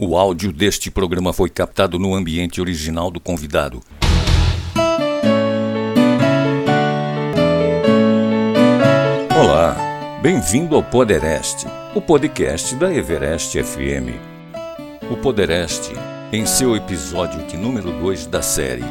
O áudio deste programa foi captado no ambiente original do convidado. Olá, bem-vindo ao Poderest, o podcast da Everest FM. O Poderest, em seu episódio de número 2 da série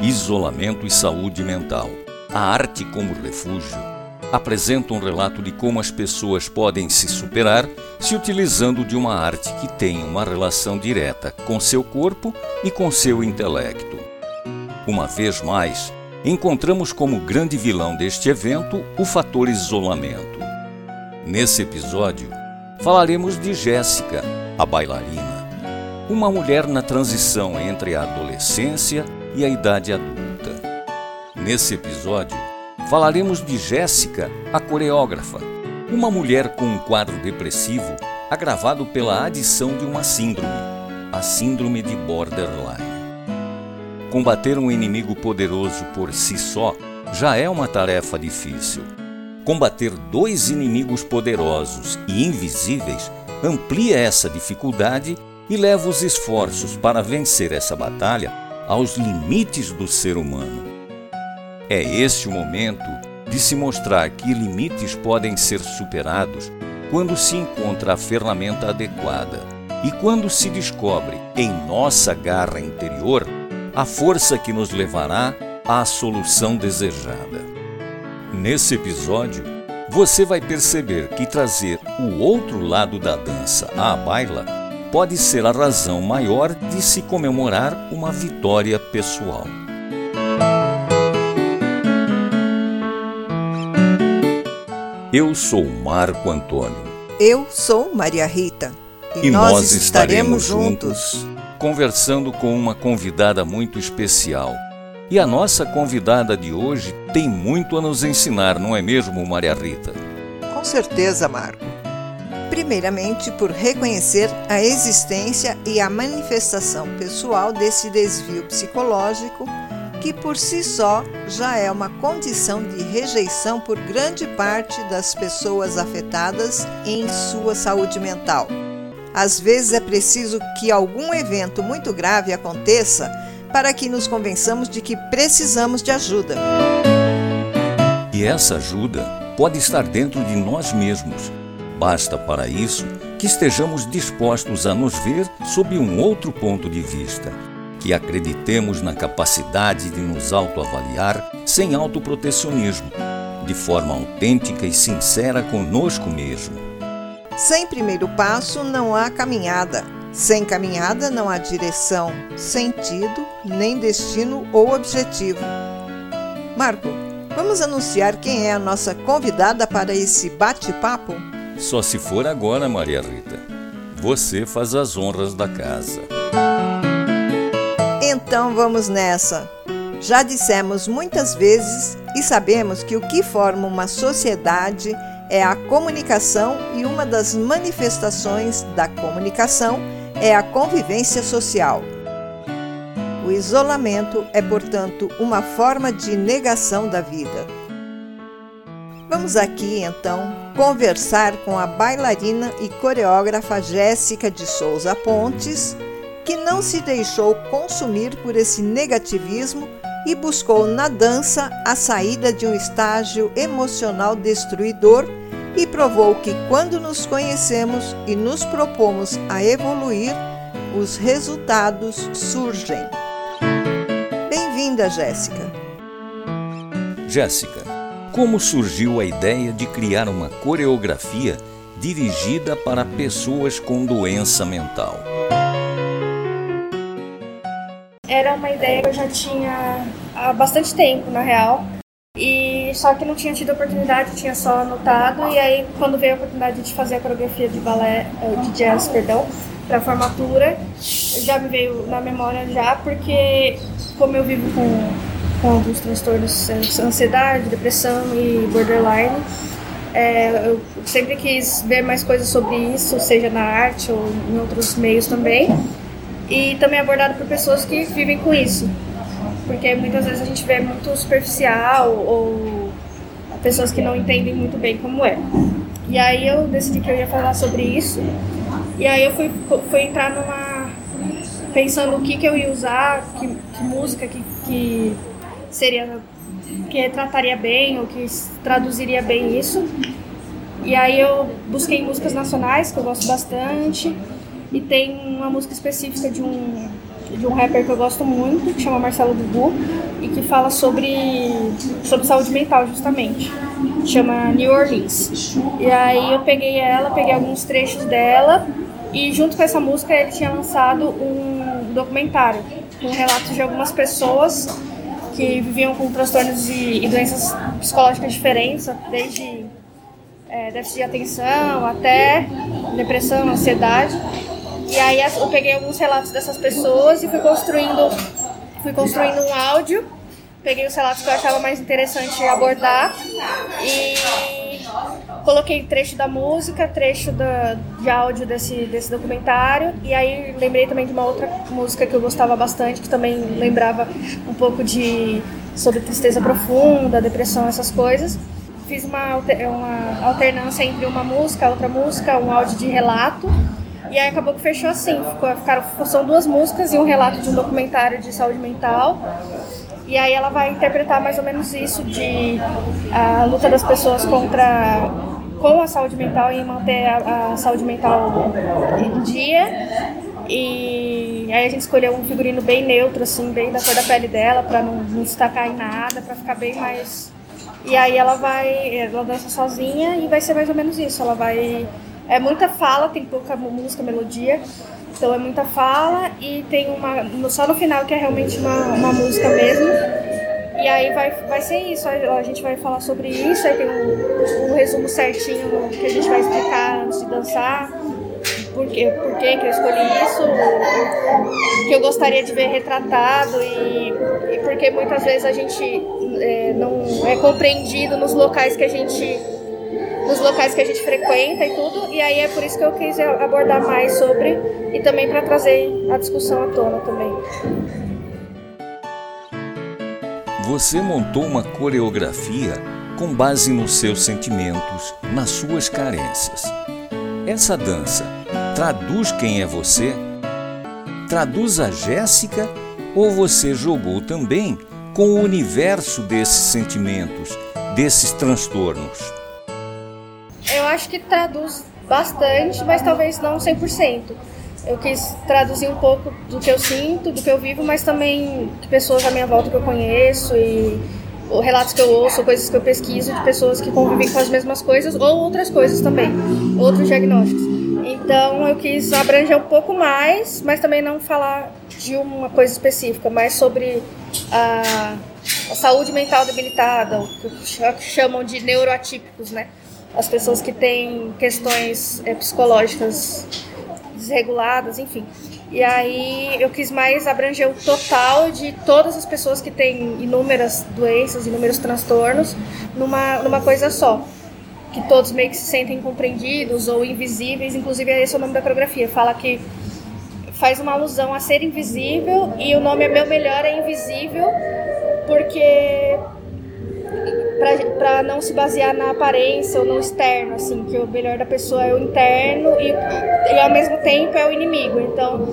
Isolamento e Saúde Mental, a arte como refúgio, apresenta um relato de como as pessoas podem se superar se utilizando de uma arte que tem uma relação direta com seu corpo e com seu intelecto. Uma vez mais, encontramos como grande vilão deste evento o fator isolamento. Nesse episódio, falaremos de Jéssica, a bailarina, uma mulher na transição entre a adolescência e a idade adulta. Nesse episódio, falaremos de Jéssica, a coreógrafa, uma mulher com um quadro depressivo agravado pela adição de uma síndrome, a síndrome de borderline. Combater um inimigo poderoso por si só já é uma tarefa difícil. Combater dois inimigos poderosos e invisíveis amplia essa dificuldade e leva os esforços para vencer essa batalha aos limites do ser humano. É este o momento de se mostrar que limites podem ser superados quando se encontra a ferramenta adequada e quando se descobre em nossa garra interior a força que nos levará à solução desejada. Nesse episódio, você vai perceber que trazer o outro lado da dança à baila pode ser a razão maior de se comemorar uma vitória pessoal. Eu sou Marco Antônio. Eu sou Maria Rita. E, e nós, nós estaremos juntos conversando com uma convidada muito especial. E a nossa convidada de hoje tem muito a nos ensinar, não é mesmo, Maria Rita? Com certeza, Marco. Primeiramente, por reconhecer a existência e a manifestação pessoal desse desvio psicológico que por si só já é uma condição de rejeição por grande parte das pessoas afetadas em sua saúde mental. Às vezes é preciso que algum evento muito grave aconteça para que nos convençamos de que precisamos de ajuda. E essa ajuda pode estar dentro de nós mesmos. Basta para isso que estejamos dispostos a nos ver sob um outro ponto de vista que acreditemos na capacidade de nos autoavaliar sem autoprotecionismo, de forma autêntica e sincera conosco mesmo. Sem primeiro passo não há caminhada. Sem caminhada não há direção, sentido, nem destino ou objetivo. Marco, vamos anunciar quem é a nossa convidada para esse bate-papo? Só se for agora, Maria Rita. Você faz as honras da casa. Então vamos nessa. Já dissemos muitas vezes e sabemos que o que forma uma sociedade é a comunicação e uma das manifestações da comunicação é a convivência social. O isolamento é, portanto, uma forma de negação da vida. Vamos aqui então conversar com a bailarina e coreógrafa Jéssica de Souza Pontes que não se deixou consumir por esse negativismo e buscou na dança a saída de um estágio emocional destruidor e provou que quando nos conhecemos e nos propomos a evoluir, os resultados surgem. Bem-vinda, Jéssica. Jéssica, como surgiu a ideia de criar uma coreografia dirigida para pessoas com doença mental? Era uma ideia que eu já tinha há bastante tempo, na real. E só que não tinha tido oportunidade, tinha só anotado. E aí, quando veio a oportunidade de fazer a coreografia de balé, eh, de jazz, perdão, para formatura, já me veio na memória já, porque como eu vivo com, com alguns transtornos, ansiedade, depressão e borderline, é, eu sempre quis ver mais coisas sobre isso, seja na arte ou em outros meios também e também abordado por pessoas que vivem com isso. Porque muitas vezes a gente vê muito superficial ou pessoas que não entendem muito bem como é. E aí eu decidi que eu ia falar sobre isso. E aí eu fui, fui entrar numa pensando o que, que eu ia usar, que, que música que, que seria que retrataria bem ou que traduziria bem isso. E aí eu busquei músicas nacionais que eu gosto bastante e tem uma música específica de um de um rapper que eu gosto muito, que chama Marcelo Dubu, e que fala sobre, sobre saúde mental, justamente. Chama New Orleans. E aí eu peguei ela, peguei alguns trechos dela, e junto com essa música ele tinha lançado um documentário com relatos de algumas pessoas que viviam com transtornos e, e doenças psicológicas diferentes, desde é, déficit de atenção até depressão, ansiedade. E aí eu peguei alguns relatos dessas pessoas e fui construindo, fui construindo um áudio. Peguei os relatos que eu achava mais interessante abordar e coloquei trecho da música, trecho da, de áudio desse, desse documentário. E aí lembrei também de uma outra música que eu gostava bastante, que também lembrava um pouco de sobre tristeza profunda, depressão, essas coisas. Fiz uma, uma alternância entre uma música, outra música, um áudio de relato e aí acabou que fechou assim. Ficou, ficaram, são duas músicas e um relato de um documentário de saúde mental. E aí ela vai interpretar mais ou menos isso de a luta das pessoas contra com a saúde mental e manter a, a saúde mental em dia. E aí a gente escolheu um figurino bem neutro, assim, bem da cor da pele dela, para não, não destacar em nada, para ficar bem mais. E aí ela vai, ela dança sozinha e vai ser mais ou menos isso. Ela vai é muita fala, tem pouca música, melodia. Então é muita fala e tem uma. Só no final que é realmente uma, uma música mesmo. E aí vai, vai ser isso, a gente vai falar sobre isso, aí tem um, um resumo certinho que a gente vai explicar antes de dançar, por, quê, por que, que eu escolhi isso, o que eu gostaria de ver retratado e, e porque muitas vezes a gente é, não é compreendido nos locais que a gente nos locais que a gente frequenta e tudo. E aí é por isso que eu quis abordar mais sobre e também para trazer a discussão à tona também. Você montou uma coreografia com base nos seus sentimentos, nas suas carências. Essa dança traduz quem é você? Traduz a Jéssica ou você jogou também com o universo desses sentimentos, desses transtornos? Acho que traduz bastante, mas talvez não 100%. Eu quis traduzir um pouco do que eu sinto, do que eu vivo, mas também de pessoas à minha volta que eu conheço e relatos que eu ouço, coisas que eu pesquiso de pessoas que convivem com as mesmas coisas ou outras coisas também, outros diagnósticos. Então eu quis abranger um pouco mais, mas também não falar de uma coisa específica, mas sobre a, a saúde mental debilitada, o que chamam de neuroatípicos, né? As pessoas que têm questões é, psicológicas desreguladas, enfim. E aí eu quis mais abranger o total de todas as pessoas que têm inúmeras doenças, inúmeros transtornos, numa, numa coisa só. Que todos meio que se sentem compreendidos ou invisíveis, inclusive esse é o nome da coreografia. Fala que faz uma alusão a ser invisível e o nome é Meu Melhor é Invisível, porque para não se basear na aparência ou no externo, assim, que o melhor da pessoa é o interno e, e ao mesmo tempo é o inimigo. Então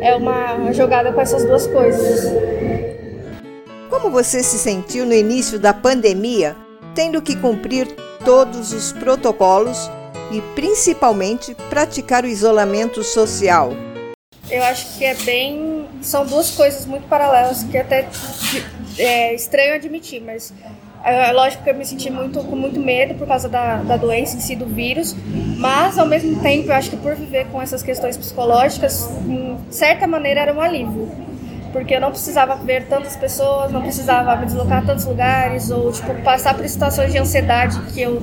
é uma jogada com essas duas coisas. Como você se sentiu no início da pandemia, tendo que cumprir todos os protocolos e principalmente praticar o isolamento social? Eu acho que é bem. São duas coisas muito paralelas que até é estranho admitir, mas é, lógico que eu me senti muito, com muito medo por causa da, da doença em si, do vírus, mas ao mesmo tempo eu acho que por viver com essas questões psicológicas, de certa maneira era um alívio. Porque eu não precisava ver tantas pessoas, não precisava me deslocar a tantos lugares, ou tipo, passar por situações de ansiedade que eu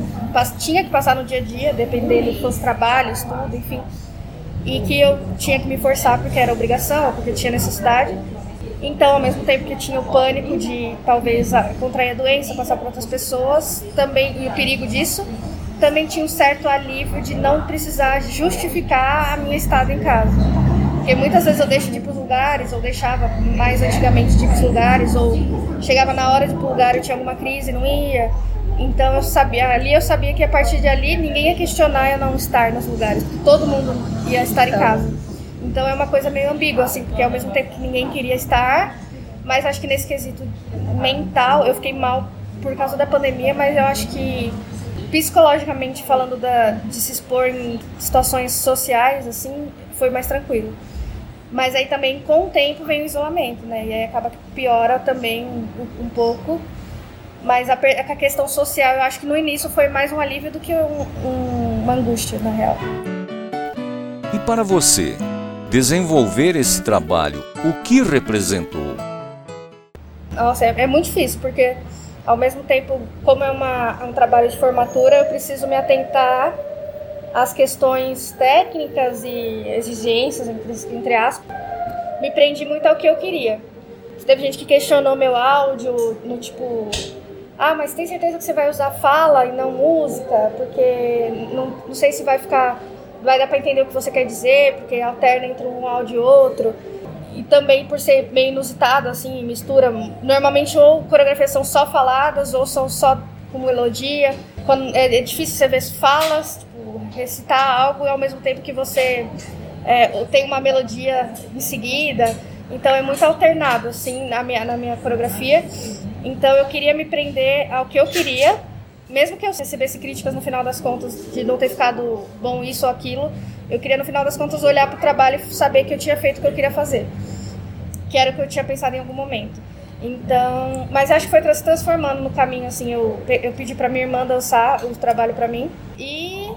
tinha que passar no dia a dia, dependendo dos trabalhos, tudo, enfim. E que eu tinha que me forçar porque era obrigação, porque tinha necessidade. Então, ao mesmo tempo que tinha o pânico de talvez contrair a doença, passar para outras pessoas, também e o perigo disso, também tinha um certo alívio de não precisar justificar a minha estada em casa. Porque muitas vezes eu deixo de ir para os lugares, ou deixava mais antigamente de ir para os lugares, ou chegava na hora de ir para o lugar e tinha alguma crise e não ia. Então eu sabia, ali eu sabia que a partir de ali ninguém ia questionar eu não estar nos lugares, todo mundo ia estar em casa. Então é uma coisa meio ambígua, assim, porque ao mesmo tempo que ninguém queria estar, mas acho que nesse quesito mental eu fiquei mal por causa da pandemia, mas eu acho que psicologicamente falando da, de se expor em situações sociais, assim, foi mais tranquilo. Mas aí também com o tempo vem o isolamento, né? E aí acaba que piora também um, um pouco. Mas a, a, questão social, eu acho que no início foi mais um alívio do que um, um, uma angústia, na real. E para você, desenvolver esse trabalho, o que representou? Nossa, é, é muito difícil, porque ao mesmo tempo, como é uma, um trabalho de formatura, eu preciso me atentar às questões técnicas e exigências, entre, entre aspas. Me prendi muito ao que eu queria. Teve gente que questionou meu áudio, no tipo, ah, mas tem certeza que você vai usar fala e não música? Porque não, não sei se vai ficar. Vai dar pra entender o que você quer dizer, porque alterna entre um áudio e outro e também por ser meio inusitado, assim, mistura. Normalmente ou coreografias são só faladas ou são só com melodia. Quando, é, é difícil você ver falas, tipo, recitar algo ao mesmo tempo que você é, tem uma melodia em seguida. Então é muito alternado, assim, na minha, na minha coreografia. Então eu queria me prender ao que eu queria, mesmo que eu recebesse críticas no final das contas de não ter ficado bom isso ou aquilo, eu queria, no final das contas, olhar para o trabalho e saber que eu tinha feito o que eu queria fazer. Que era o que eu tinha pensado em algum momento. Então, mas acho que foi se transformando no caminho, assim, eu, eu pedi para minha irmã dançar o trabalho para mim e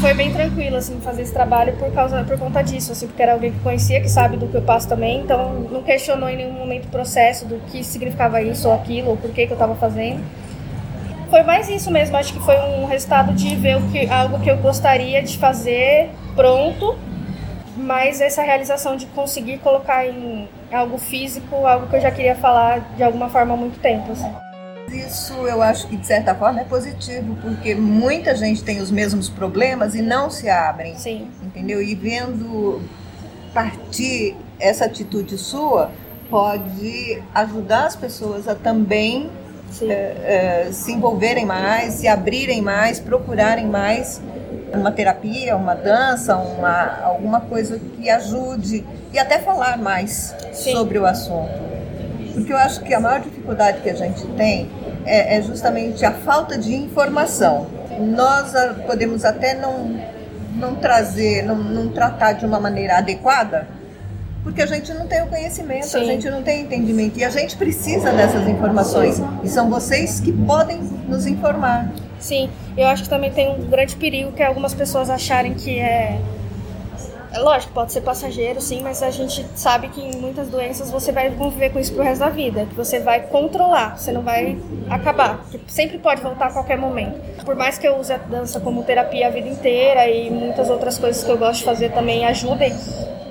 foi bem tranquilo, assim, fazer esse trabalho por causa, por conta disso, assim, porque era alguém que conhecia, que sabe do que eu passo também, então não questionou em nenhum momento o processo do que significava isso ou aquilo, ou por que, que eu estava fazendo. Foi mais isso mesmo, acho que foi um resultado de ver o que, algo que eu gostaria de fazer pronto, mas essa realização de conseguir colocar em algo físico, algo que eu já queria falar de alguma forma há muito tempo. Assim. Isso eu acho que de certa forma é positivo, porque muita gente tem os mesmos problemas e não se abrem. Sim. Entendeu? E vendo partir essa atitude sua, pode ajudar as pessoas a também é, é, se envolverem mais, se abrirem mais, procurarem mais uma terapia, uma dança, uma, alguma coisa que ajude e até falar mais Sim. sobre o assunto. Porque eu acho que a maior dificuldade que a gente tem é, é justamente a falta de informação. Nós ah, podemos até não, não trazer, não, não tratar de uma maneira adequada, porque a gente não tem o conhecimento, Sim. a gente não tem entendimento e a gente precisa dessas informações e são vocês que podem nos informar. Sim, eu acho que também tem um grande perigo que algumas pessoas acharem que é é lógico, pode ser passageiro, sim, mas a gente sabe que em muitas doenças você vai conviver com isso pro resto da vida, que você vai controlar, você não vai acabar, que sempre pode voltar a qualquer momento. Por mais que eu use a dança como terapia a vida inteira e muitas outras coisas que eu gosto de fazer também ajudem,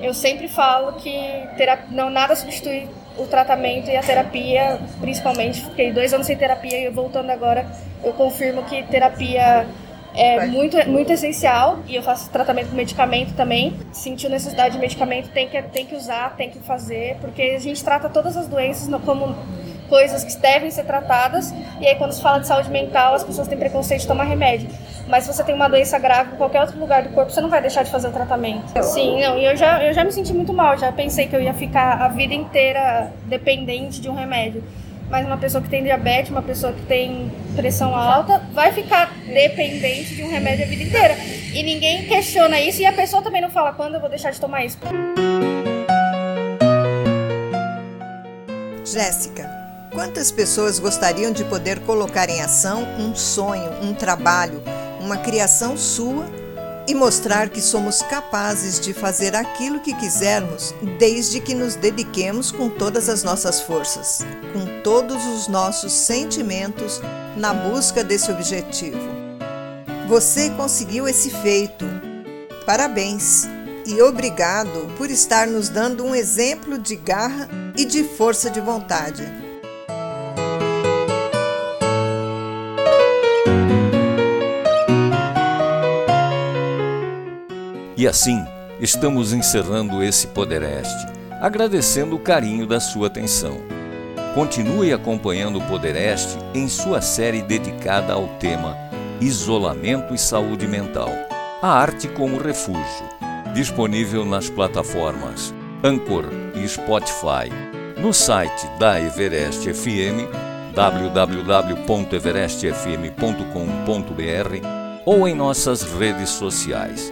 eu sempre falo que terapia, não nada substitui o tratamento e a terapia, principalmente. Fiquei dois anos sem terapia e voltando agora, eu confirmo que terapia é muito, muito essencial e eu faço tratamento com medicamento também. Sentiu necessidade de medicamento, tem que, tem que usar, tem que fazer, porque a gente trata todas as doenças como coisas que devem ser tratadas. E aí, quando se fala de saúde mental, as pessoas têm preconceito de tomar remédio. Mas se você tem uma doença grave em qualquer outro lugar do corpo, você não vai deixar de fazer o tratamento. Sim, não. E eu já, eu já me senti muito mal. Já pensei que eu ia ficar a vida inteira dependente de um remédio. Mas uma pessoa que tem diabetes, uma pessoa que tem pressão alta, vai ficar dependente de um remédio a vida inteira. E ninguém questiona isso e a pessoa também não fala quando eu vou deixar de tomar isso. Jéssica, Quantas pessoas gostariam de poder colocar em ação um sonho, um trabalho, uma criação sua e mostrar que somos capazes de fazer aquilo que quisermos, desde que nos dediquemos com todas as nossas forças, com todos os nossos sentimentos na busca desse objetivo. Você conseguiu esse feito. Parabéns e obrigado por estar nos dando um exemplo de garra e de força de vontade. E assim, estamos encerrando esse Podereste, agradecendo o carinho da sua atenção. Continue acompanhando o Podereste em sua série dedicada ao tema Isolamento e Saúde Mental, a arte como refúgio. disponível nas plataformas Anchor e Spotify. No site da Everest FM, www.everestfm.com.br ou em nossas redes sociais: